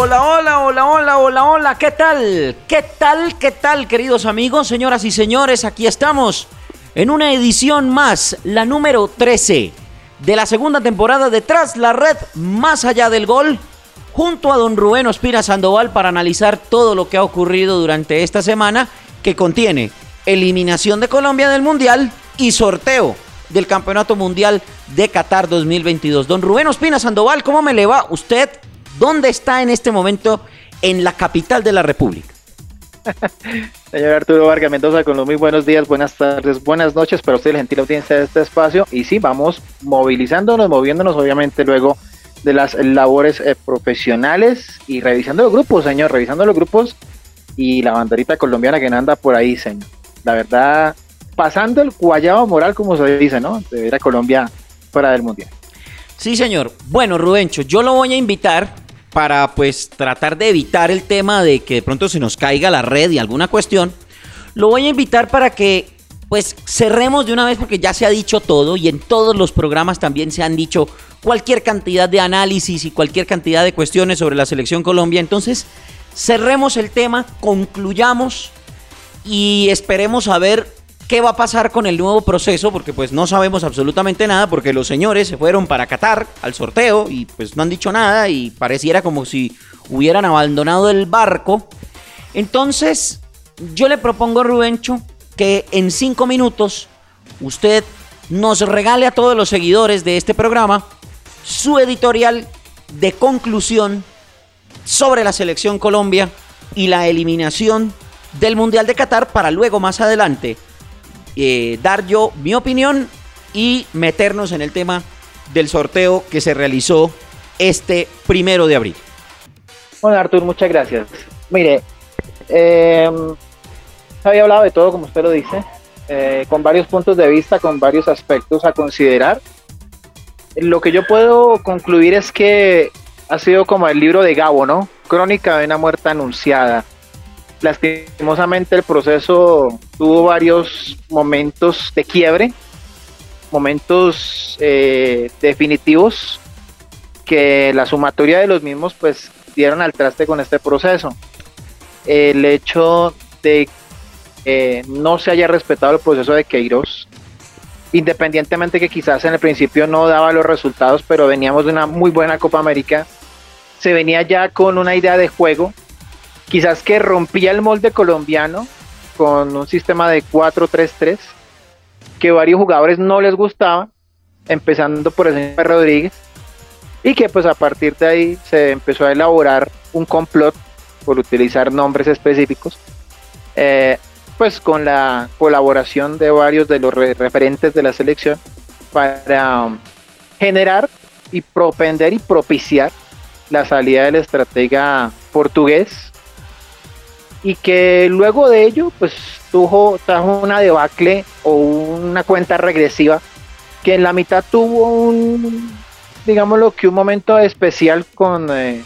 Hola, hola, hola, hola, hola, hola, ¿qué tal? ¿Qué tal, qué tal, queridos amigos, señoras y señores? Aquí estamos en una edición más, la número 13 de la segunda temporada de Tras la Red, más allá del gol, junto a don Rubén Ospina Sandoval para analizar todo lo que ha ocurrido durante esta semana, que contiene eliminación de Colombia del Mundial y sorteo del Campeonato Mundial de Qatar 2022. Don Rubén Ospina Sandoval, ¿cómo me le va usted ¿Dónde está en este momento en la capital de la República? Señor Arturo Vargas Mendoza, con los muy buenos días, buenas tardes, buenas noches para usted, la gentil audiencia de este espacio. Y sí, vamos movilizándonos, moviéndonos, obviamente, luego de las labores eh, profesionales y revisando los grupos, señor, revisando los grupos y la banderita colombiana que anda por ahí, señor. La verdad, pasando el guayabo moral, como se dice, ¿no? De ver a Colombia fuera del mundial. Sí, señor. Bueno, Rubencho, yo lo voy a invitar para pues tratar de evitar el tema de que de pronto se nos caiga la red y alguna cuestión, lo voy a invitar para que pues cerremos de una vez porque ya se ha dicho todo y en todos los programas también se han dicho cualquier cantidad de análisis y cualquier cantidad de cuestiones sobre la selección Colombia. Entonces, cerremos el tema, concluyamos y esperemos a ver qué va a pasar con el nuevo proceso, porque pues no sabemos absolutamente nada, porque los señores se fueron para Qatar al sorteo y pues no han dicho nada y pareciera como si hubieran abandonado el barco. Entonces, yo le propongo Rubencho que en cinco minutos usted nos regale a todos los seguidores de este programa su editorial de conclusión sobre la selección Colombia y la eliminación del Mundial de Qatar para luego más adelante eh, dar yo mi opinión y meternos en el tema del sorteo que se realizó este primero de abril. Bueno, Artur, muchas gracias. Mire, eh, había hablado de todo, como usted lo dice, eh, con varios puntos de vista, con varios aspectos a considerar. Lo que yo puedo concluir es que ha sido como el libro de Gabo, ¿no? Crónica de una muerte anunciada lastimosamente el proceso tuvo varios momentos de quiebre, momentos eh, definitivos que la sumatoria de los mismos pues dieron al traste con este proceso. El hecho de que no se haya respetado el proceso de Queiroz, independientemente que quizás en el principio no daba los resultados, pero veníamos de una muy buena Copa América, se venía ya con una idea de juego quizás que rompía el molde colombiano con un sistema de 4-3-3 que varios jugadores no les gustaba, empezando por el señor Rodríguez, y que pues a partir de ahí se empezó a elaborar un complot por utilizar nombres específicos, eh, pues con la colaboración de varios de los referentes de la selección para um, generar y propender y propiciar la salida del estratega portugués y que luego de ello pues tuvo trajo una debacle o una cuenta regresiva que en la mitad tuvo un digámoslo que un momento especial con eh,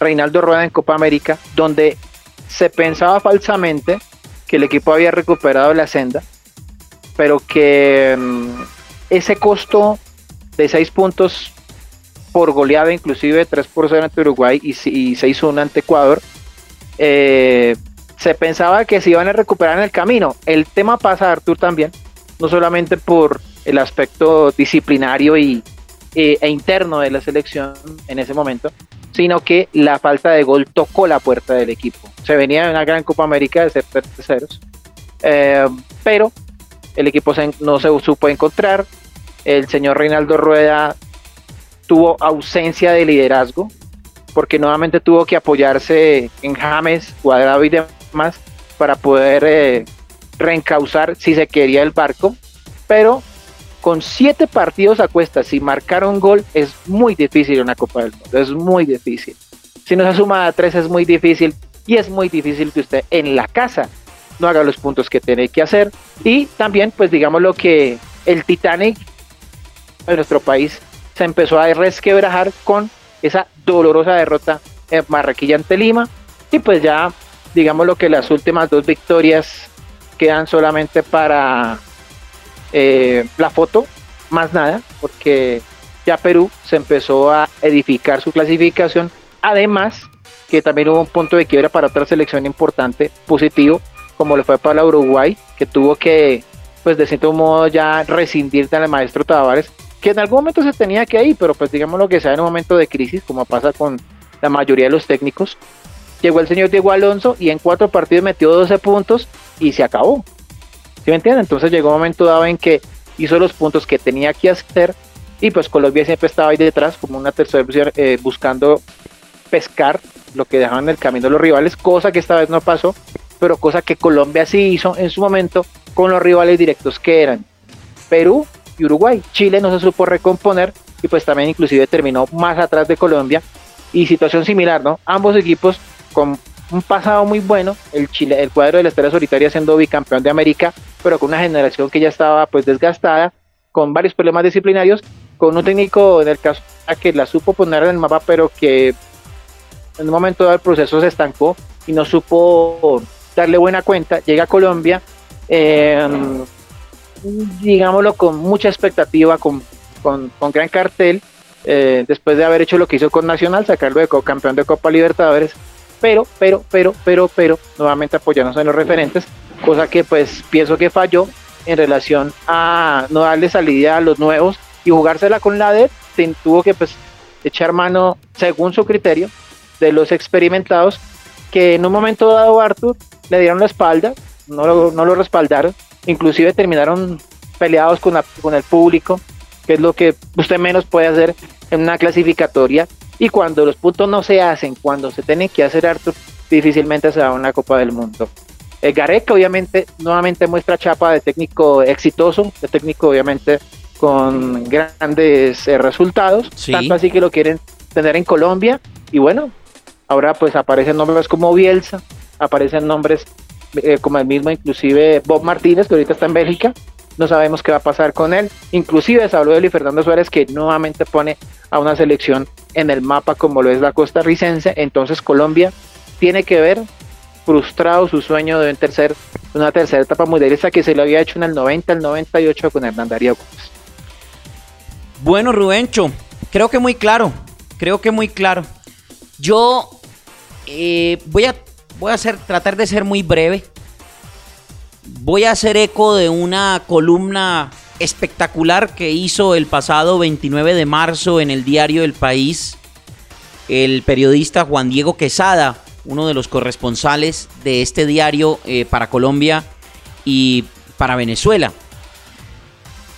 Reinaldo Rueda en Copa América donde se pensaba falsamente que el equipo había recuperado la senda pero que mm, ese costo de 6 puntos por goleada inclusive 3 por 0 ante Uruguay y, y 6-1 ante Ecuador eh, se pensaba que se iban a recuperar en el camino. El tema pasa, Artur, también, no solamente por el aspecto disciplinario y, e, e interno de la selección en ese momento, sino que la falta de gol tocó la puerta del equipo. Se venía de una gran Copa América de ser terceros, eh, pero el equipo no se supo encontrar. El señor Reinaldo Rueda tuvo ausencia de liderazgo, porque nuevamente tuvo que apoyarse en James, Cuadrado y demás más para poder eh, reencauzar si se quería el barco, pero con siete partidos a cuestas, si marcar un gol es muy difícil una Copa del Mundo, es muy difícil. Si no se suma a tres es muy difícil y es muy difícil que usted en la casa no haga los puntos que tiene que hacer. Y también, pues digamos lo que el Titanic de nuestro país se empezó a resquebrajar con esa dolorosa derrota en Marraquilla ante Lima. Y pues ya, digamos lo que las últimas dos victorias quedan solamente para eh, la foto, más nada, porque ya Perú se empezó a edificar su clasificación. Además, que también hubo un punto de quiebra para otra selección importante, positivo, como le fue para Uruguay, que tuvo que, pues de cierto modo, ya rescindir del maestro Tavares, que en algún momento se tenía que ir, pero pues digamos lo que sea en un momento de crisis, como pasa con la mayoría de los técnicos. Llegó el señor Diego Alonso y en cuatro partidos metió 12 puntos y se acabó. ¿Sí me entienden? Entonces llegó un momento dado en que hizo los puntos que tenía que hacer y pues Colombia siempre estaba ahí detrás como una tercera opción eh, buscando pescar lo que dejaban en el camino los rivales, cosa que esta vez no pasó, pero cosa que Colombia sí hizo en su momento con los rivales directos que eran Perú y Uruguay. Chile no se supo recomponer y pues también inclusive terminó más atrás de Colombia y situación similar, ¿no? Ambos equipos con un pasado muy bueno, el Chile, el cuadro de la Estrella Solitaria siendo bicampeón de América, pero con una generación que ya estaba pues desgastada, con varios problemas disciplinarios, con un técnico en el caso que la supo poner en el mapa, pero que en un momento dado el proceso se estancó y no supo darle buena cuenta, llega a Colombia, em, digámoslo con mucha expectativa, con, con, gran cartel, eh, después de haber hecho lo que hizo con Nacional, sacarlo de campeón de Copa Libertadores, pero, pero, pero, pero, pero, nuevamente apoyándose en los referentes, cosa que pues pienso que falló en relación a no darle salida a los nuevos y jugársela con la DEP, tuvo que pues echar mano según su criterio de los experimentados que en un momento dado Arthur le dieron la espalda, no lo, no lo respaldaron, inclusive terminaron peleados con, con el público, que es lo que usted menos puede hacer en una clasificatoria y cuando los puntos no se hacen, cuando se tienen que hacer harto, difícilmente se da una Copa del Mundo. El eh, Gareca obviamente nuevamente muestra chapa de técnico exitoso, de técnico obviamente con grandes eh, resultados, tanto así que lo quieren tener en Colombia. Y bueno, ahora pues aparecen nombres como Bielsa, aparecen nombres eh, como el mismo inclusive Bob Martínez que ahorita está en Bélgica, no sabemos qué va a pasar con él, inclusive se habló de Luis Fernando Suárez que nuevamente pone a una selección en el mapa como lo es la costarricense. Entonces Colombia tiene que ver frustrado su sueño de tercer, una tercera etapa mundialista que se lo había hecho en el 90, el 98 con Hernán Darío. Bueno, Rubencho, creo que muy claro, creo que muy claro. Yo eh, voy a, voy a hacer, tratar de ser muy breve. Voy a hacer eco de una columna espectacular que hizo el pasado 29 de marzo en el diario El País el periodista Juan Diego Quesada, uno de los corresponsales de este diario eh, para Colombia y para Venezuela.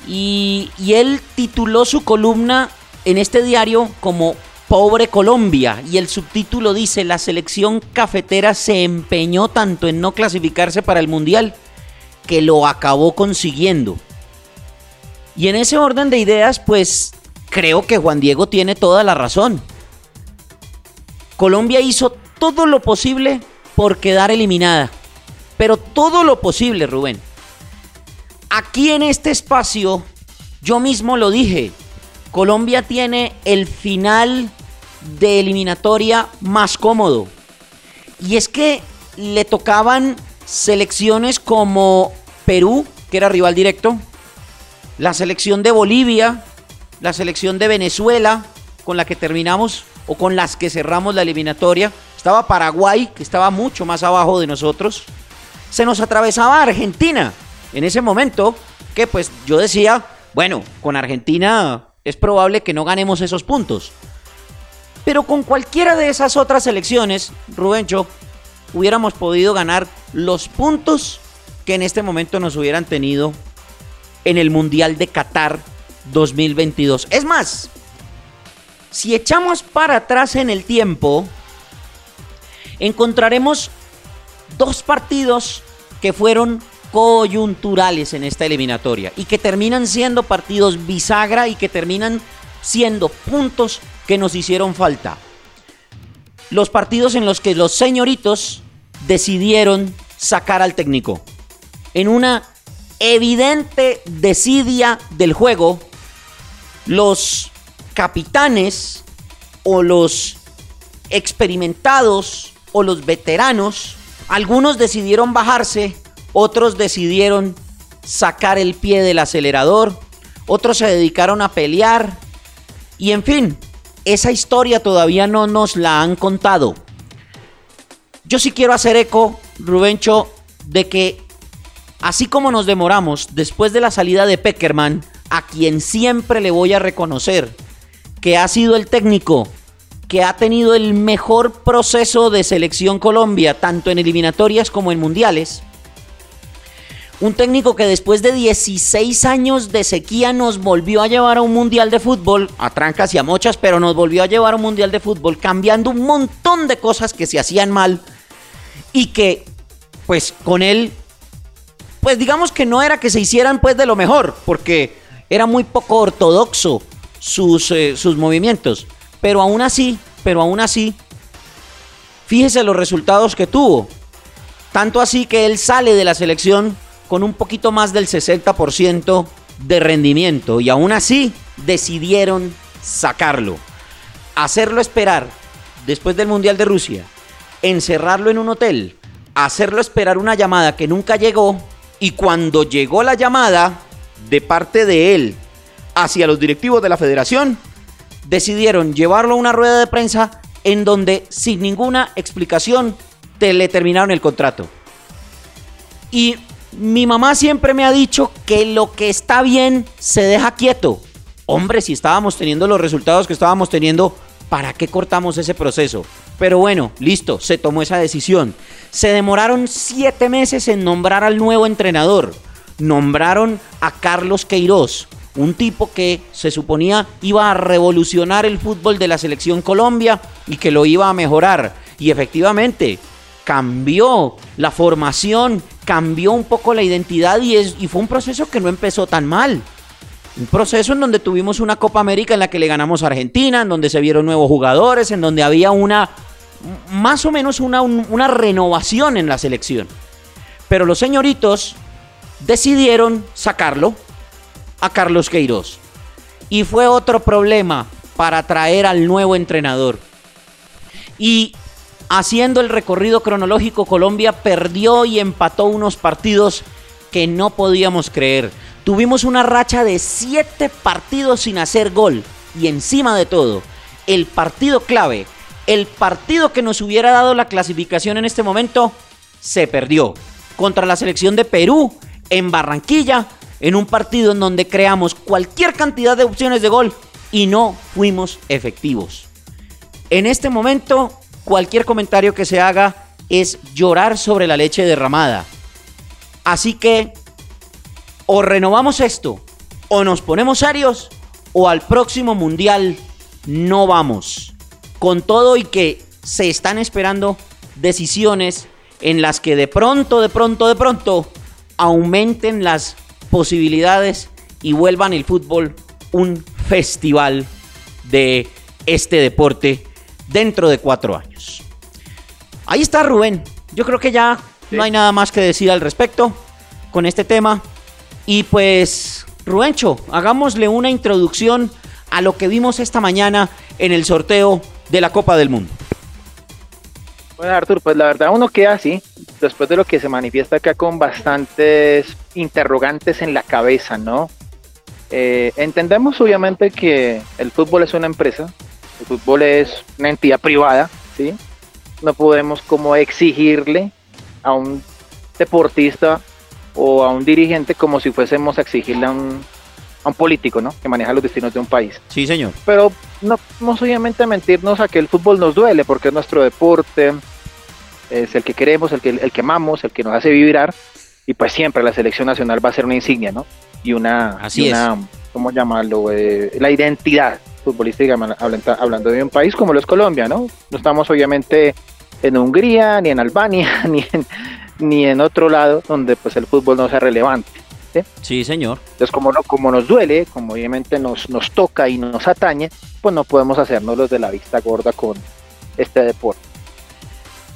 Y, y él tituló su columna en este diario como Pobre Colombia y el subtítulo dice la selección cafetera se empeñó tanto en no clasificarse para el Mundial que lo acabó consiguiendo. Y en ese orden de ideas, pues creo que Juan Diego tiene toda la razón. Colombia hizo todo lo posible por quedar eliminada. Pero todo lo posible, Rubén. Aquí en este espacio, yo mismo lo dije, Colombia tiene el final de eliminatoria más cómodo. Y es que le tocaban selecciones como Perú, que era rival directo, la selección de Bolivia, la selección de Venezuela, con la que terminamos o con las que cerramos la eliminatoria. Estaba Paraguay, que estaba mucho más abajo de nosotros. Se nos atravesaba Argentina en ese momento, que pues yo decía, bueno, con Argentina es probable que no ganemos esos puntos. Pero con cualquiera de esas otras selecciones, Rubencho, hubiéramos podido ganar los puntos que en este momento nos hubieran tenido en el Mundial de Qatar 2022. Es más, si echamos para atrás en el tiempo, encontraremos dos partidos que fueron coyunturales en esta eliminatoria y que terminan siendo partidos bisagra y que terminan siendo puntos que nos hicieron falta. los partidos en los que los señoritos decidieron sacar al técnico. En una evidente desidia del juego, los capitanes o los experimentados o los veteranos, algunos decidieron bajarse, otros decidieron sacar el pie del acelerador, otros se dedicaron a pelear y en fin, esa historia todavía no nos la han contado. Yo sí quiero hacer eco, Rubencho, de que así como nos demoramos después de la salida de Peckerman, a quien siempre le voy a reconocer que ha sido el técnico que ha tenido el mejor proceso de selección Colombia, tanto en eliminatorias como en mundiales. Un técnico que después de 16 años de sequía nos volvió a llevar a un mundial de fútbol, a trancas y a mochas, pero nos volvió a llevar a un mundial de fútbol, cambiando un montón de cosas que se hacían mal y que, pues con él, pues digamos que no era que se hicieran pues de lo mejor, porque era muy poco ortodoxo sus, eh, sus movimientos. Pero aún así, pero aún así, fíjese los resultados que tuvo. Tanto así que él sale de la selección con un poquito más del 60% de rendimiento y aún así decidieron sacarlo. Hacerlo esperar después del Mundial de Rusia, encerrarlo en un hotel, hacerlo esperar una llamada que nunca llegó y cuando llegó la llamada de parte de él hacia los directivos de la federación, decidieron llevarlo a una rueda de prensa en donde sin ninguna explicación te le terminaron el contrato. Y mi mamá siempre me ha dicho que lo que está bien se deja quieto. Hombre, si estábamos teniendo los resultados que estábamos teniendo, ¿para qué cortamos ese proceso? Pero bueno, listo, se tomó esa decisión. Se demoraron siete meses en nombrar al nuevo entrenador. Nombraron a Carlos Queiroz, un tipo que se suponía iba a revolucionar el fútbol de la selección Colombia y que lo iba a mejorar. Y efectivamente, cambió la formación, cambió un poco la identidad y, es, y fue un proceso que no empezó tan mal. Un proceso en donde tuvimos una Copa América en la que le ganamos a Argentina, en donde se vieron nuevos jugadores, en donde había una, más o menos una, una renovación en la selección. Pero los señoritos decidieron sacarlo a Carlos Queiroz. Y fue otro problema para traer al nuevo entrenador. Y haciendo el recorrido cronológico, Colombia perdió y empató unos partidos que no podíamos creer. Tuvimos una racha de siete partidos sin hacer gol. Y encima de todo, el partido clave, el partido que nos hubiera dado la clasificación en este momento, se perdió. Contra la selección de Perú, en Barranquilla, en un partido en donde creamos cualquier cantidad de opciones de gol y no fuimos efectivos. En este momento, cualquier comentario que se haga es llorar sobre la leche derramada. Así que o renovamos esto, o nos ponemos serios, o al próximo mundial no vamos. Con todo y que se están esperando decisiones en las que de pronto, de pronto, de pronto aumenten las posibilidades y vuelvan el fútbol un festival de este deporte dentro de cuatro años. Ahí está Rubén. Yo creo que ya no hay nada más que decir al respecto con este tema. Y pues, Rubencho, hagámosle una introducción a lo que vimos esta mañana en el sorteo de la Copa del Mundo. Bueno, Artur, pues la verdad uno queda así, después de lo que se manifiesta acá con bastantes interrogantes en la cabeza, ¿no? Eh, entendemos obviamente que el fútbol es una empresa, el fútbol es una entidad privada, ¿sí? No podemos como exigirle a un deportista o a un dirigente como si fuésemos a exigirle a un, a un político, ¿no? Que maneja los destinos de un país. Sí, señor. Pero no vamos obviamente a mentirnos a que el fútbol nos duele porque es nuestro deporte, es el que queremos, el que, el que amamos, el que nos hace vibrar y pues siempre la selección nacional va a ser una insignia, ¿no? Y una, Así una ¿cómo llamarlo? Eh, la identidad futbolística hablando de un país como lo es Colombia, ¿no? No estamos obviamente en Hungría, ni en Albania, ni en, ni en otro lado donde pues el fútbol no sea relevante. Sí, señor. Entonces, como, no, como nos duele, como obviamente nos, nos toca y nos atañe, pues no podemos hacernos los de la vista gorda con, este deporte.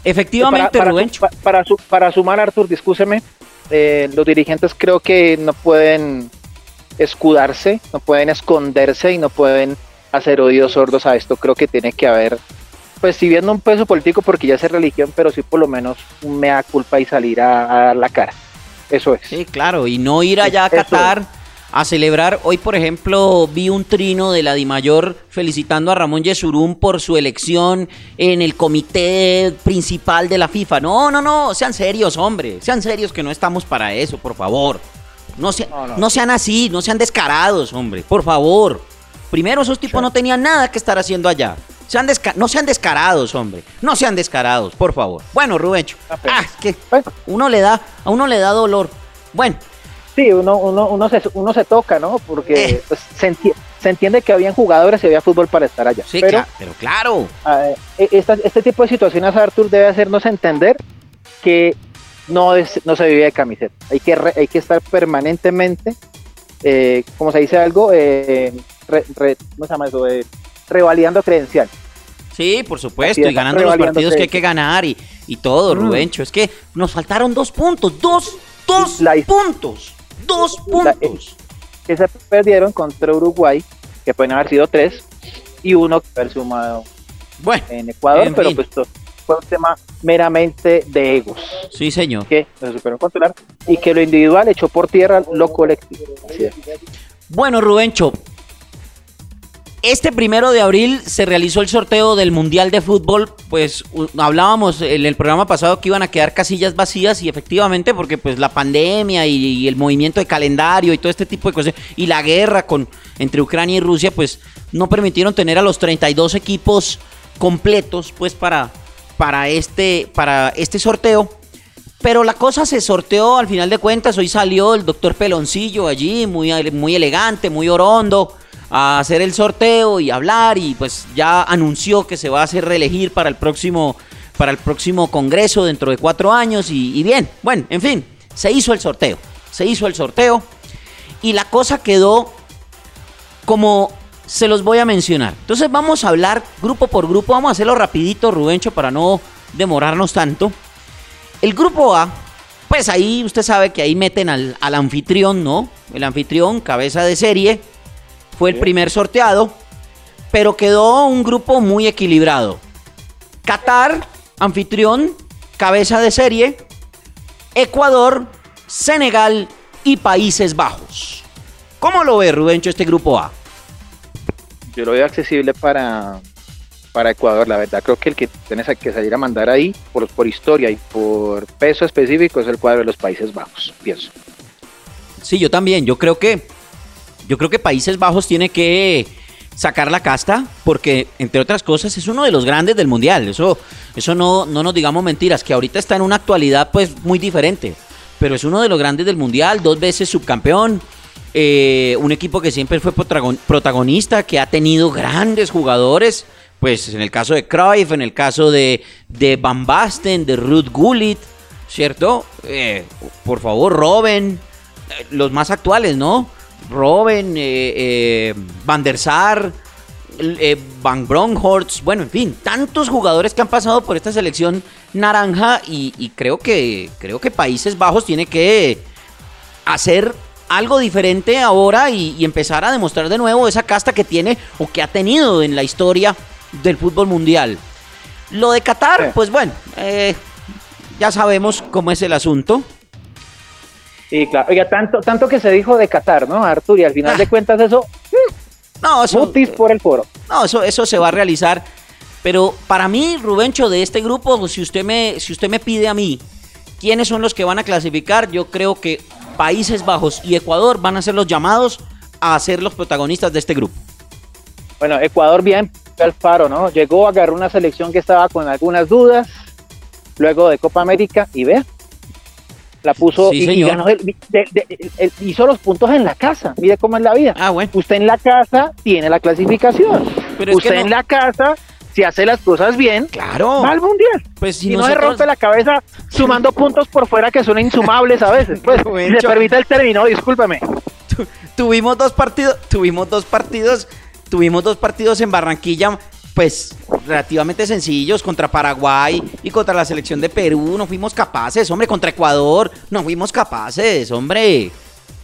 Efectivamente, para, Rubén. Para, para, para, sumar, Artur, discúlpeme, eh, los dirigentes creo que no pueden escudarse, no pueden esconderse y no pueden hacer oídos sordos a esto. Creo que tiene que haber, pues si viendo un peso político porque ya es religión, pero sí por lo menos un mea culpa y salir a, a dar la cara. Eso es. Sí, claro, y no ir allá a Qatar a celebrar. Hoy, por ejemplo, vi un trino de la Dimayor felicitando a Ramón Yesurún por su elección en el comité principal de la FIFA. No, no, no, sean serios, hombre. Sean serios que no estamos para eso, por favor. No, se, no, no. no sean así, no sean descarados, hombre, por favor. Primero, esos tipos sí. no tenían nada que estar haciendo allá. Sean no sean descarados, hombre. No sean descarados, por favor. Bueno, Rubencho. Ah, que uno le da, a uno le da dolor. Bueno. Sí, uno, uno, uno, se, uno se toca, ¿no? Porque eh. pues, se, enti se, entiende que habían jugadores y había fútbol para estar allá. Sí, pero, claro, pero claro. Uh, esta, este tipo de situaciones, Artur, debe hacernos entender que no, es, no se vive de camiseta. Hay que, re, hay que estar permanentemente, eh, como se dice algo, eh, re, re, ¿cómo se llama eso? Revalidando credencial. Sí, por supuesto, y ganando los partidos que hay que ganar y, y todo, mm. Rubencho. Es que nos faltaron dos puntos, dos, dos la, puntos, dos puntos. Que se perdieron contra Uruguay, que pueden haber sido tres, y uno que haber sumado bueno, en Ecuador, en pero fin. pues fue un tema meramente de egos. Sí, señor. Que se supieron controlar y que lo individual echó por tierra lo colectivo. Bueno, Rubencho, este primero de abril se realizó el sorteo del Mundial de Fútbol. Pues hablábamos en el programa pasado que iban a quedar casillas vacías y efectivamente porque pues la pandemia y, el movimiento de calendario y todo este tipo de cosas y la guerra con entre Ucrania y Rusia pues no permitieron tener a los 32 equipos completos pues para para este para este sorteo. Pero la cosa se sorteó al final de cuentas. Hoy salió el doctor Peloncillo allí, muy, muy elegante, muy orondo a hacer el sorteo y hablar y pues ya anunció que se va a hacer reelegir para el próximo para el próximo congreso dentro de cuatro años y, y, bien, bueno, en fin, se hizo el sorteo, se hizo el sorteo y la cosa quedó como se los voy a mencionar. Entonces vamos a hablar grupo por grupo, vamos a hacerlo rapidito, Rubencho, para no demorarnos tanto. El grupo A, pues ahí usted sabe que ahí meten al, al anfitrión, ¿no? El anfitrión, cabeza de serie, fue el primer sorteado, pero quedó un grupo muy equilibrado. Qatar, anfitrión, cabeza de serie, Ecuador, Senegal y Países Bajos. ¿Cómo lo ve Rubencho este grupo A? Yo lo veo accesible para, para Ecuador, la verdad. Creo que el que tienes que salir a mandar ahí, por, por historia y por peso específico, es el cuadro de los Países Bajos, pienso. Sí, yo también. Yo creo que yo creo que Países Bajos tiene que sacar la casta porque, entre otras cosas, es uno de los grandes del Mundial. Eso, eso no, no nos digamos mentiras, que ahorita está en una actualidad pues muy diferente. Pero es uno de los grandes del Mundial, dos veces subcampeón. Eh, un equipo que siempre fue protagonista, que ha tenido grandes jugadores. Pues en el caso de Cruyff, en el caso de, de Van Basten, de Ruth Gullit, ¿cierto? Eh, por favor, Robben, eh, los más actuales, ¿no? Robben, eh, eh, Van der Sar, eh, Van Bronhorst, bueno, en fin, tantos jugadores que han pasado por esta selección naranja y, y, creo que creo que Países Bajos tiene que hacer algo diferente ahora y, y, empezar a demostrar de nuevo esa casta que tiene o que ha tenido en la historia del fútbol mundial. Lo de Qatar, pues bueno, eh, ya sabemos cómo es el asunto. Sí, claro. Oiga, tanto, tanto que se dijo de Qatar, ¿no, Artur? Y al final ah. de cuentas eso... No, eso... Mutis por el foro. No, eso, eso se va a realizar. Pero para mí, Rubencho, de este grupo, si usted, me, si usted me pide a mí quiénes son los que van a clasificar, yo creo que Países Bajos y Ecuador van a ser los llamados a ser los protagonistas de este grupo. Bueno, Ecuador bien al faro, ¿no? Llegó, agarró una selección que estaba con algunas dudas, luego de Copa América, y ve, la puso sí, y, y, ganó el, de, de, el, hizo los puntos en la casa. Mire cómo es la vida. Ah, bueno. Usted en la casa tiene la clasificación. Pero Usted no. en la casa, si hace las cosas bien, claro. va al mundial. Pues si y nosotros... no se rompe la cabeza sumando puntos por fuera que son insumables a veces. Pues, si se permite el término, discúlpeme. Tu, tuvimos dos partidos, tuvimos dos partidos, tuvimos dos partidos en Barranquilla pues relativamente sencillos contra Paraguay y contra la selección de Perú. No fuimos capaces, hombre, contra Ecuador. No fuimos capaces, hombre.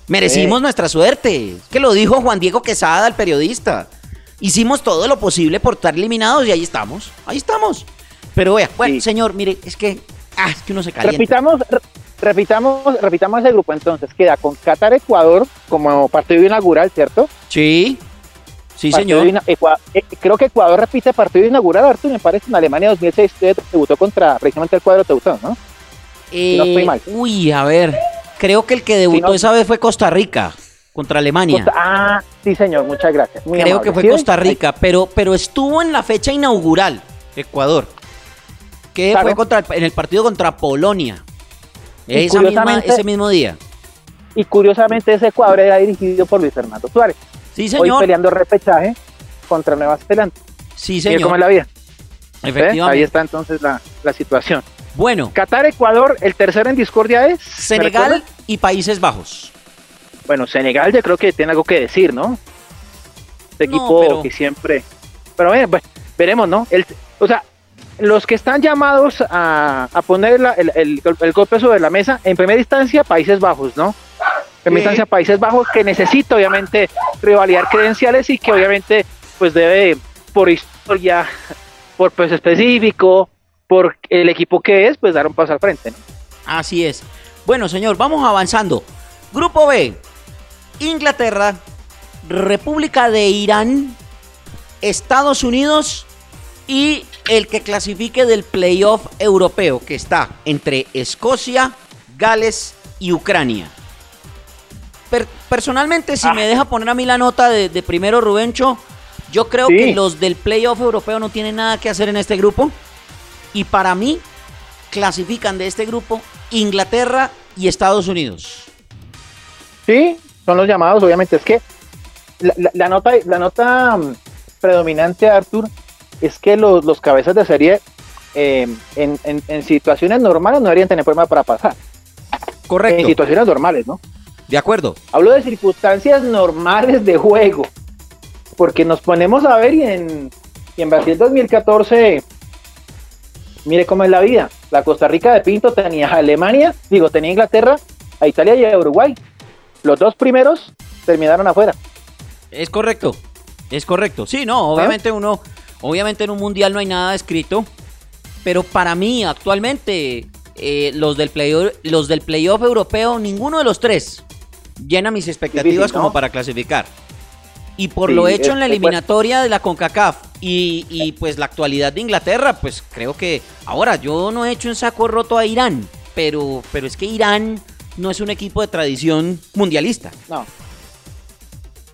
Merecimos nuestra suerte. Que lo dijo Juan Diego Quesada, el periodista. Hicimos todo lo posible por estar eliminados y ahí estamos. Ahí estamos. Pero vea, bueno, señor, mire, es que, ah, es que uno se calienta. Repitamos, repitamos, repitamos ese grupo entonces. Queda con Qatar Ecuador como partido inaugural, ¿cierto? Sí. Sí, señor. Eh, creo que Ecuador repite partido inaugural, Artur, me parece, en Alemania 2006 debutó contra precisamente el cuadro debutó, ¿no? Eh, no estoy mal. Uy, a ver, creo que el que debutó esa vez fue Costa Rica contra Alemania. ah, sí, señor, muchas gracias. creo que fue Costa Rica, pero, pero estuvo en la fecha inaugural, Ecuador, que fue contra en el partido contra Polonia, ese mismo día. Y curiosamente ese Ecuador era dirigido por Luis Fernando Suárez. Sí, señor. Hoy peleando repechaje contra Nueva Zelanda. Sí, señor. ¿Cómo es la vida? Efectivamente. Ahí está entonces la, situación. Bueno. Qatar, Ecuador, el tercero en discordia es. Senegal y Países Bajos. Bueno, Senegal yo creo que tiene algo que decir, ¿no? Este equipo que siempre. Pero bueno, veremos, ¿no? El, o sea, los que están llamados a, poner el, el, el, golpe sobre la mesa, en primera instancia, Países Bajos, ¿no? En instancia Países Bajos, que necesita obviamente revalidar credenciales y que obviamente pues debe por historia, por peso específico, por el equipo que es, pues dar un paso al frente. Así es. Bueno, señor, vamos avanzando. Grupo B, Inglaterra, República de Irán, Estados Unidos y el que clasifique del playoff europeo, que está entre Escocia, Gales y Ucrania personalmente, si ah. me deja poner a mí la nota de, primero Rubencho, yo creo que los del playoff europeo no tienen nada que hacer en este grupo. Y para mí, clasifican de este grupo Inglaterra y Estados Unidos. Sí, son los llamados, obviamente. Es que la, nota, la nota mm, predominante, Arthur, es que los, cabezas de serie eh, en, en, situaciones normales no deberían tener problema para pasar. Correcto. En situaciones normales, ¿no? De acuerdo. Hablo de circunstancias normales de juego. Porque nos ponemos a ver y en, en Brasil 2014, mire cómo es la vida. La Costa Rica de Pinto tenía a Alemania, digo, tenía Inglaterra, a Italia y a Uruguay. Los dos primeros terminaron afuera. Es correcto, es correcto. Sí, no, obviamente uno, obviamente en un mundial no hay nada escrito, pero para mí actualmente eh, los del playoff, los del playoff europeo, ninguno de los tres llena mis expectativas como para clasificar. Y por lo hecho en la eliminatoria de la CONCACAF y, pues la actualidad de Inglaterra, pues creo que ahora yo no he hecho un saco roto a Irán, pero, pero es que Irán no es un equipo de tradición mundialista. No.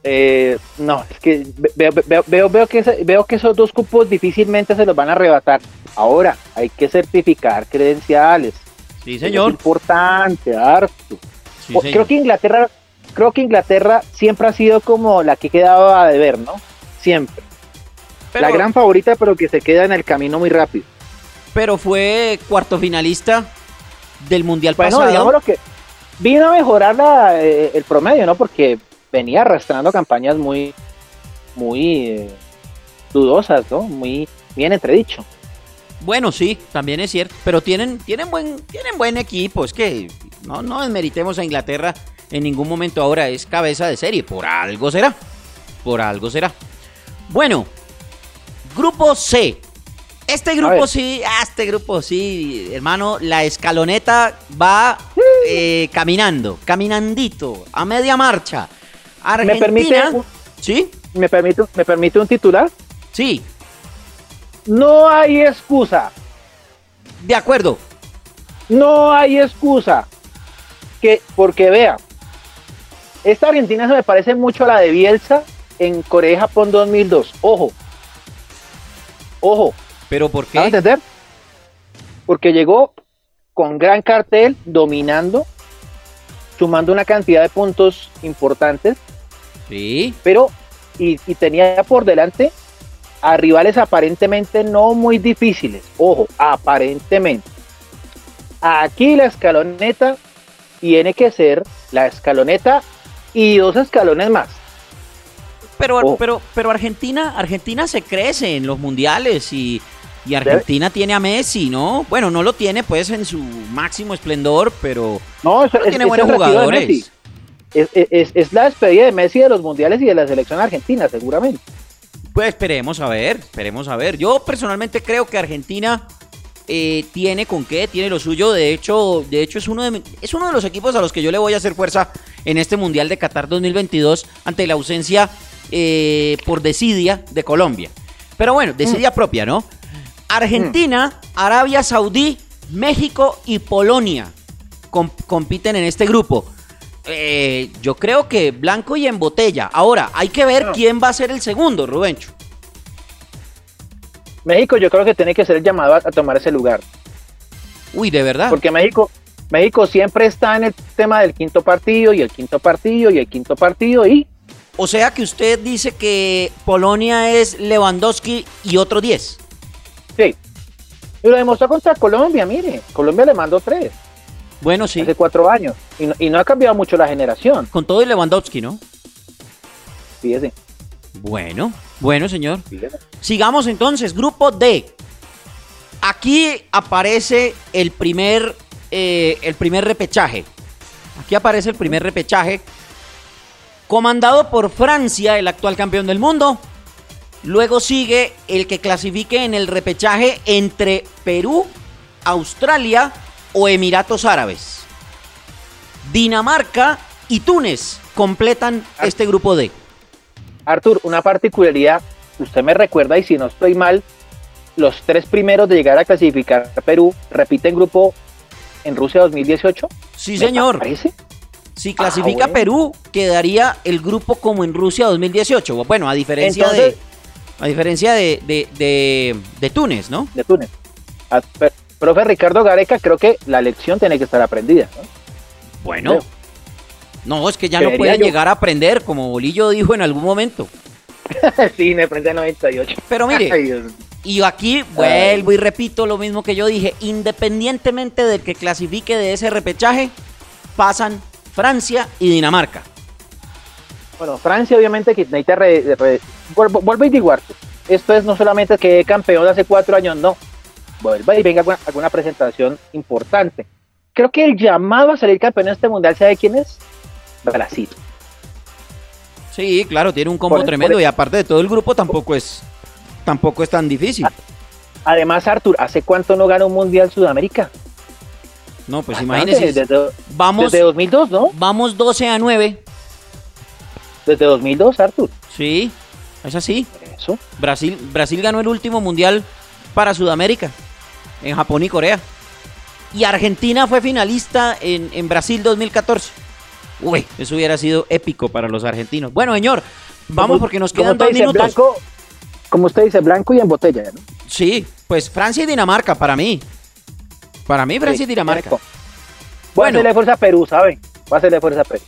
Eh, no, es que veo, veo, veo, que veo que esos dos cupos difícilmente se los van a arrebatar. Ahora, hay que certificar credenciales. Sí, señor. Es importante, Artu creo que Inglaterra, creo que Inglaterra siempre ha sido como la que quedaba de ver, ¿no? Siempre. la gran favorita, pero que se queda en el camino muy rápido. Pero fue cuarto finalista del Mundial bueno, pasado. digamos que vino a mejorar eh, el promedio, ¿no? Porque venía arrastrando campañas muy, muy eh, dudosas, ¿no? Muy bien entredicho. Bueno, sí, también es cierto, pero tienen, tienen, buen, tienen buen equipo, es que no, no desmeritemos a Inglaterra en ningún momento ahora, es cabeza de serie, por algo será, por algo será. Bueno, grupo C. Este grupo sí, ah, este grupo sí, hermano, la escaloneta va eh, caminando, caminandito, a media marcha. Argentina, ¿Me permite ¿Sí? ¿Me permite, ¿Me permite un titular? Sí. No hay excusa. De acuerdo. No hay excusa. Que, porque vea, esta Argentina se me parece mucho a la de Bielsa en Corea y Japón 2002. Ojo. Ojo. ¿Pero por qué? ¿A entender? Porque llegó con gran cartel, dominando, sumando una cantidad de puntos importantes. Sí. Pero, y tenía por delante a rivales aparentemente no muy difíciles. Ojo, aparentemente. Aquí la escaloneta tiene que ser la escaloneta y dos escalones más. pero, Oh. pero, pero Argentina, Argentina se crece en los mundiales y, y Argentina tiene a Messi, ¿no? Bueno, no lo tiene pues en su máximo esplendor, pero, No, eso, pero es, tiene es buenos jugadores. Es, es- es la despedida de Messi de los mundiales y de la selección argentina, seguramente. Pues esperemos a ver, esperemos a ver. Yo personalmente creo que Argentina eh, tiene con qué, tiene lo suyo. De hecho, de hecho es uno de es uno de los equipos a los que yo le voy a hacer fuerza en este Mundial de Qatar 2022 ante la ausencia eh, por desidia de Colombia. Pero bueno, desidia propia, ¿no? Argentina, Arabia Saudí, México y Polonia com- compiten en este grupo. Eh, yo creo que blanco y en botella. Ahora, hay que ver quién va a ser el segundo, Rubencho. México yo creo que tiene que ser el llamado a, a tomar ese lugar. Uy, de verdad. Porque México, México siempre está en el tema del quinto partido y el quinto partido y el quinto partido y O sea que usted dice que Polonia es Lewandowski y otro 10. sí. Y lo demostró contra Colombia, mire. Colombia le mandó tres Bueno, sí. hace cuatro años. Y no, y no ha cambiado mucho la generación. Con todo y Lewandowski, ¿no? Fíjese, Bueno, bueno, señor. Sigamos entonces, grupo D. Aquí aparece el primer, eh, el primer repechaje. Aquí aparece el primer repechaje. Comandado por Francia, el actual campeón del mundo. Luego sigue el que clasifique en el repechaje entre Perú, Australia o Emiratos Árabes. Dinamarca y Túnez completan este grupo D. Artur, una particularidad, usted me recuerda y si no estoy mal, los tres primeros de llegar a clasificar a Perú repiten grupo en Rusia 2018. Sí, ¿Me señor. parece? Si clasifica Ah, bueno. Perú, quedaría el grupo como en Rusia 2018. Bueno, a diferencia Entonces- de a diferencia de, de, de- de Túnez, ¿no? de Túnez. Ah, profe Ricardo Gareca, creo que la lección tiene que estar aprendida. ¿no? Bueno. Creo. No, es que ya no pueden yo. llegar a aprender, como Bolillo dijo en algún momento. sí, me prende 98. Pero mire, Ay, y aquí vuelvo y repito lo mismo que yo dije. Independientemente del que clasifique de ese repechaje, pasan Francia y Dinamarca. Bueno, Francia obviamente que necesita... re- re- vuelvo, vuelvo y digo, Artur, esto es no solamente que campeón hace cuatro años, no. Vuelva y venga alguna, alguna presentación importante. Creo que el llamado a salir campeón en este mundial, ¿sabe quién es? Brasil. Sí, claro, tiene un combo Por- tremendo por- y aparte de todo el grupo tampoco es tampoco es tan difícil. Además, Artur, ¿hace cuánto no gana un mundial Sudamérica? No, pues imagínese. Desde, Vamos desde 2002, ¿no? Vamos 12 a 9. Desde 2002, Artur. Sí, es así. Eso. Brasil, Brasil ganó el último mundial para Sudamérica, en Japón y Corea. Y Argentina fue finalista en, en Brasil 2014. Uy, eso hubiera sido épico para los argentinos. Bueno, señor, vamos porque nos quedan dos dice, minutos. Blanco, como usted dice, blanco y en botella, ¿no? Sí, pues Francia y Dinamarca para mí. Para mí, Francia y Dinamarca. Voy Bueno. a hacerle fuerza a Perú, ¿sabe? Voy a hacerle fuerza a Perú.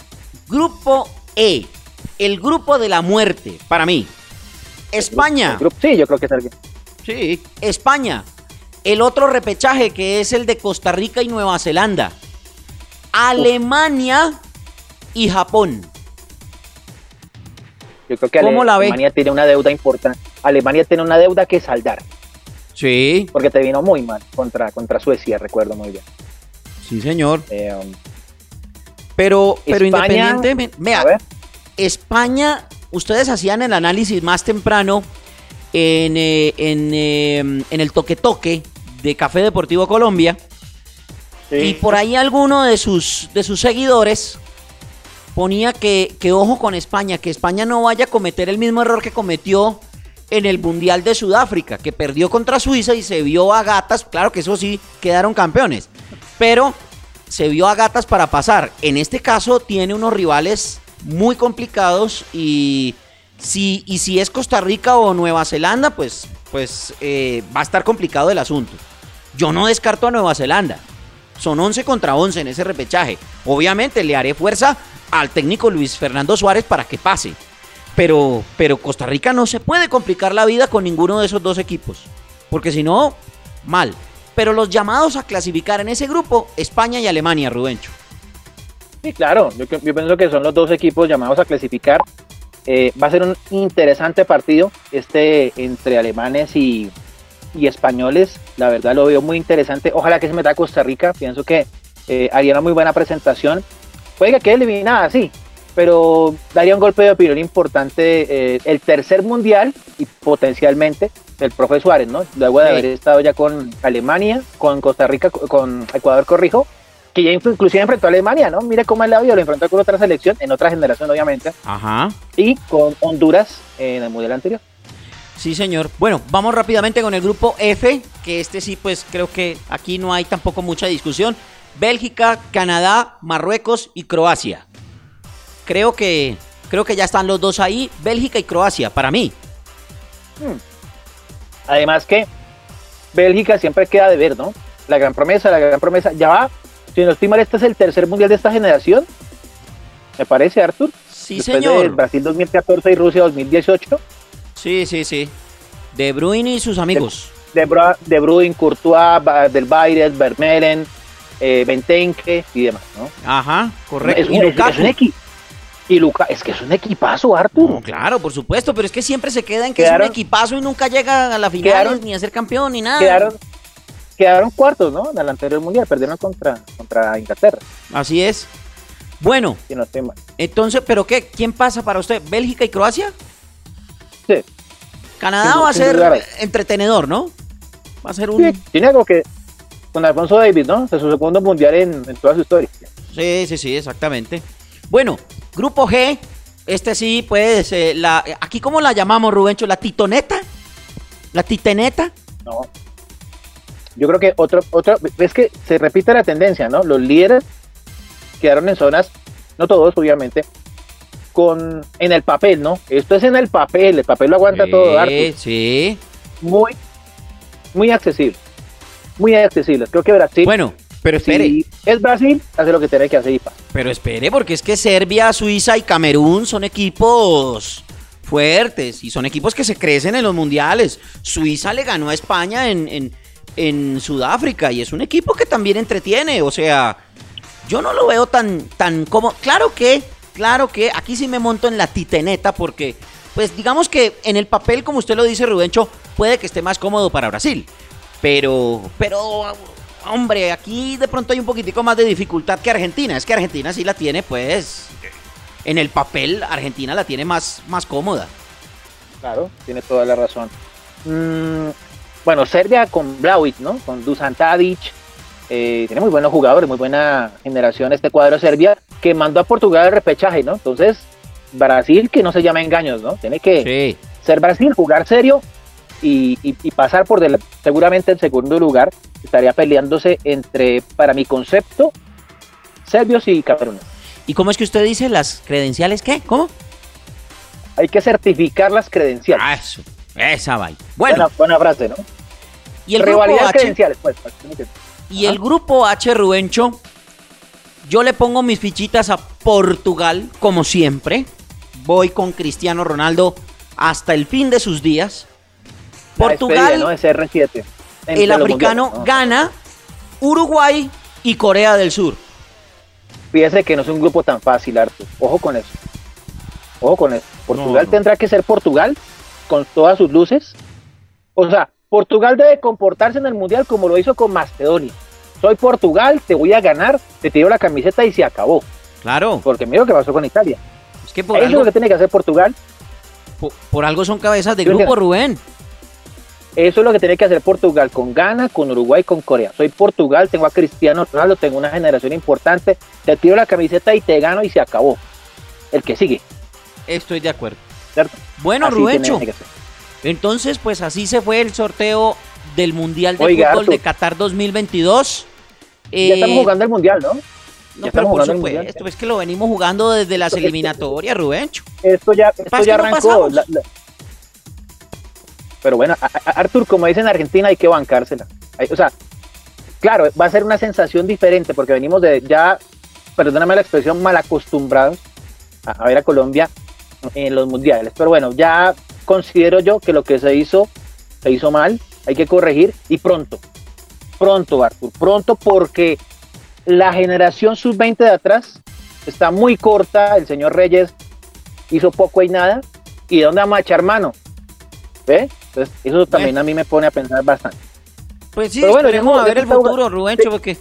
Grupo E, el grupo de la muerte, para mí. España. Grupo- sí, yo creo que es alguien. Sí. España. El otro repechaje que es el de Costa Rica y Nueva Zelanda. Alemania y Japón. Yo creo que ¿Cómo la ve? Alemania tiene una deuda importante. Alemania tiene una deuda que saldar, Sí. porque te vino muy mal contra, contra Suecia, recuerdo muy bien. Sí, señor. Eh, um, Pero, pero España, independientemente. a Vea, ver, España, ustedes hacían el análisis más temprano en, eh, en, eh, en el toque toque de Café Deportivo Colombia. sí. Y por ahí alguno de sus, de sus seguidores ponía que, que ojo con España, que España no vaya a cometer el mismo error que cometió en el Mundial de Sudáfrica, que perdió contra Suiza y se vio a gatas, claro que eso sí, quedaron campeones, pero se vio a gatas para pasar. En este caso tiene unos rivales muy complicados y si, y si es Costa Rica o Nueva Zelanda, pues, pues eh, va a estar complicado el asunto. Yo no descarto a Nueva Zelanda. Son 11 contra 11 en ese repechaje. Obviamente le haré fuerza al técnico Luis Fernando Suárez para que pase. Pero, pero Costa Rica no se puede complicar la vida con ninguno de esos dos equipos. Porque si no, mal. Pero los llamados a clasificar en ese grupo, España y Alemania, Rubencho. Sí, claro. Yo, pienso que son los dos equipos llamados a clasificar. Eh, va a ser un interesante partido este entre alemanes y, y, españoles. La verdad lo veo muy interesante. Ojalá que se meta a Costa Rica. Pienso que eh, haría una muy buena presentación. Puede que quede eliminada, sí, pero daría un golpe de opinión importante. Eh, el tercer mundial y potencialmente el profe Suárez, ¿no? Luego de haber estado ya con Alemania, con Costa Rica, con Ecuador, corrijo, que ya inclusive enfrentó a Alemania, ¿no? Mire cómo es la vida, lo enfrentó con otra selección, en otra generación obviamente. Ajá. Y con Honduras en el mundial anterior. Sí, señor. Bueno, vamos rápidamente con el grupo F, que este sí, pues creo que aquí no hay tampoco mucha discusión. Bélgica, Canadá, Marruecos y Croacia. Creo que creo que ya están los dos ahí, Bélgica y Croacia, para mí. Hmm. Además que Bélgica siempre queda de ver, ¿no? La gran promesa, la gran promesa. Ya va, si no estoy mal, este es el tercer mundial de esta generación. Me parece, Arthur. Sí, señor. Brasil 2014 y Rusia 2018. Sí, sí, sí. De Bruyne y sus amigos. De, de, Bruyne, Courtois, del Bayern, Vermelen, eh, Bentenke y demás, ¿no? Ajá, correcto. Es, y es, y Luca, es que es un equipazo, Artur. claro, por supuesto, pero es que siempre se queda en que es un equipazo y nunca llega a la final ni a ser campeón ni nada. Quedaron, quedaron cuartos, ¿no? En el anterior mundial, perdieron contra, contra Inglaterra. Así es. Bueno, entonces, ¿pero qué? ¿Quién pasa para usted? ¿Bélgica y Croacia? Sí. Canadá va a ser entretenedor, ¿no? Va a ser un. Sí, tiene algo que. Con Alfonso Davis, ¿no? Es su segundo mundial en, en toda su historia. Sí, sí, sí, exactamente. Bueno, Grupo G, este sí, pues, eh, la, aquí cómo la llamamos, Rubencho, la titoneta, la titeneta. No. Yo creo que otro, otro, es que se repite la tendencia, ¿no? Los líderes quedaron en zonas, no todos, obviamente, con en el papel, ¿no? Esto es en el papel, el papel lo aguanta todo, Sí, Sí. Muy, muy accesible. Muy accesible. Creo que Brasil. Bueno, pero espere. es Brasil, hace lo que tiene que hacer y pasa. Pero espere, porque es que Serbia, Suiza y Camerún son equipos fuertes y son equipos que se crecen en los mundiales. Suiza le ganó a España en, en, Sudáfrica y es un equipo que también entretiene. O sea, yo no lo veo tan, tan como. Claro que, claro que aquí sí me monto en la titeneta porque, pues digamos que en el papel, como usted lo dice, Rubencho, puede que esté más cómodo para Brasil. Pero, pero hombre, aquí de pronto hay un poquitico más de dificultad que Argentina. Es que Argentina sí la tiene, pues, en el papel, Argentina la tiene más, más cómoda. Claro, tiene toda la razón. Mm, bueno, Serbia con Blauit, ¿no? Con Dusan Tadic. Eh, tiene muy buenos jugadores, muy buena generación este cuadro de Serbia, que mandó a Portugal el repechaje, ¿no? Entonces, Brasil, que no se llama engaños, ¿no? Tiene que ser Brasil, jugar serio y, pasar por seguramente el segundo lugar, estaría peleándose entre, para mi concepto, serbios y cameruneses. ¿Y cómo es que usted dice las credenciales qué? ¿Cómo? Hay que certificar las credenciales. Ah, eso, esa va. Bueno. Buena, frase, ¿no? Y el grupo H, credenciales, pues, Y el grupo H, Rubencho, yo le pongo mis fichitas a Portugal, como siempre. Voy con Cristiano Ronaldo hasta el fin de sus días. Portugal, ¿no? R7, el africano gana Uruguay y Corea del Sur. Fíjese que no es un grupo tan fácil, Arthur. Ojo con eso. Ojo con eso. Portugal tendrá que ser Portugal con todas sus luces. O sea, Portugal debe comportarse en el Mundial como lo hizo con Macedonia. Soy Portugal, te voy a ganar, te tiro la camiseta y se acabó. Claro. Porque mira lo que pasó con Italia. Es que por Eso es lo que tiene que hacer Portugal. Por, algo son cabezas de grupo, Rubén. Eso es lo que tiene que hacer Portugal con Ghana, con Uruguay, con Corea. Soy Portugal, tengo a Cristiano Ronaldo, tengo una generación importante, te tiro la camiseta y te gano y se acabó. El que sigue. Estoy de acuerdo. Bueno, Rubencho. Entonces, pues así se fue el sorteo del Mundial de Fútbol de Qatar 2022. ya estamos eh, jugando el Mundial, ¿no? No, pero por supuesto, es que lo venimos jugando desde las eliminatorias, Rubencho. Esto ya, esto ya arrancó. Pero bueno, Artur, como dicen en Argentina, hay que bancársela. o sea, claro, va a ser una sensación diferente porque venimos de ya, perdóname la expresión, mal acostumbrados a, ver a Colombia en los mundiales. Pero bueno, ya considero yo que lo que se hizo, se hizo mal, hay que corregir y pronto, pronto, Artur, pronto porque la generación sub-20 de atrás está muy corta, el señor Reyes hizo poco y nada. ¿Y de dónde vamos a echar mano? ¿Ve? Entonces, eso también a mí me pone a pensar bastante. Pues sí, Pero bueno, esperemos a ver el futuro, Rubencho, porque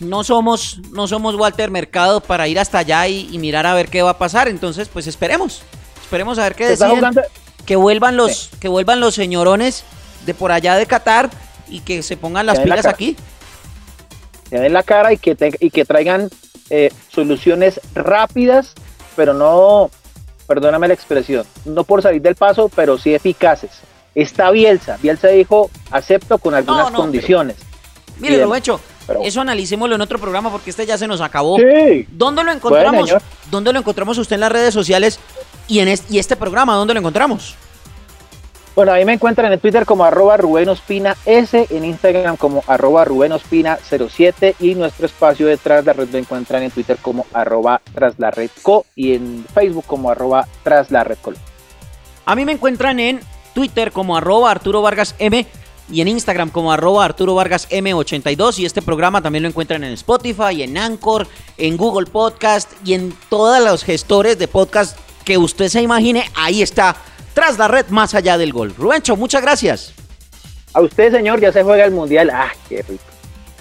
no somos, no somos Walter Mercado para ir hasta allá y, y mirar a ver qué va a pasar. Entonces, pues esperemos. Esperemos a ver qué Se está deciden. jugando- Que vuelvan los, que vuelvan los señorones de por allá de Qatar y que se pongan las la pilas aquí. que den la cara y que, te- y que traigan eh, soluciones rápidas, pero no, perdóname la expresión, no por salir del paso, pero sí eficaces. Está Bielsa. Bielsa dijo, acepto con algunas no, condiciones. Mire, Bien, Rubencho, pero- eso analicémoslo en otro programa porque este ya se nos acabó. Sí. ¿Dónde lo encontramos? Bueno. ¿Dónde lo encontramos usted en las redes sociales y en y este programa? ¿Dónde lo encontramos? Bueno, ahí me encuentran en Twitter como arroba Rubén Ospina S, en Instagram como arroba Rubén Ospina 07 y nuestro espacio detrás de la red lo encuentran en Twitter como arroba tras la red co y en Facebook como arroba tras la red col. A mí me encuentran en Twitter como arroba Arturo Vargas M y en Instagram como arroba Arturo Vargas M82 y este programa también lo encuentran en Spotify, en Anchor, en Google Podcast y en todos los gestores de podcast que usted se imagine, ahí está, tras la red más allá del gol. Rubencho, muchas gracias. A usted, señor, ya se juega el mundial. ¡Ah, qué rico!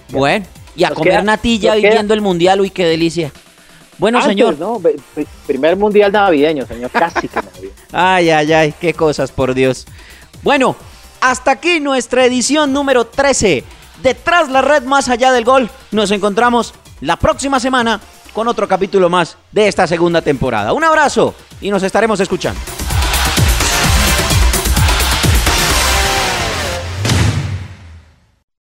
Bueno, y a Nos comer queda- natilla nos y queda- viendo el mundial, uy, qué delicia. Bueno, Antes, señor. Primer mundial navideño, señor. Casi que navideño. Ay, ay, ay, qué cosas, por Dios. Bueno, hasta aquí nuestra edición número 13. Detrás la red más allá del gol. Nos encontramos la próxima semana con otro capítulo más de esta segunda temporada. Un abrazo y nos estaremos escuchando.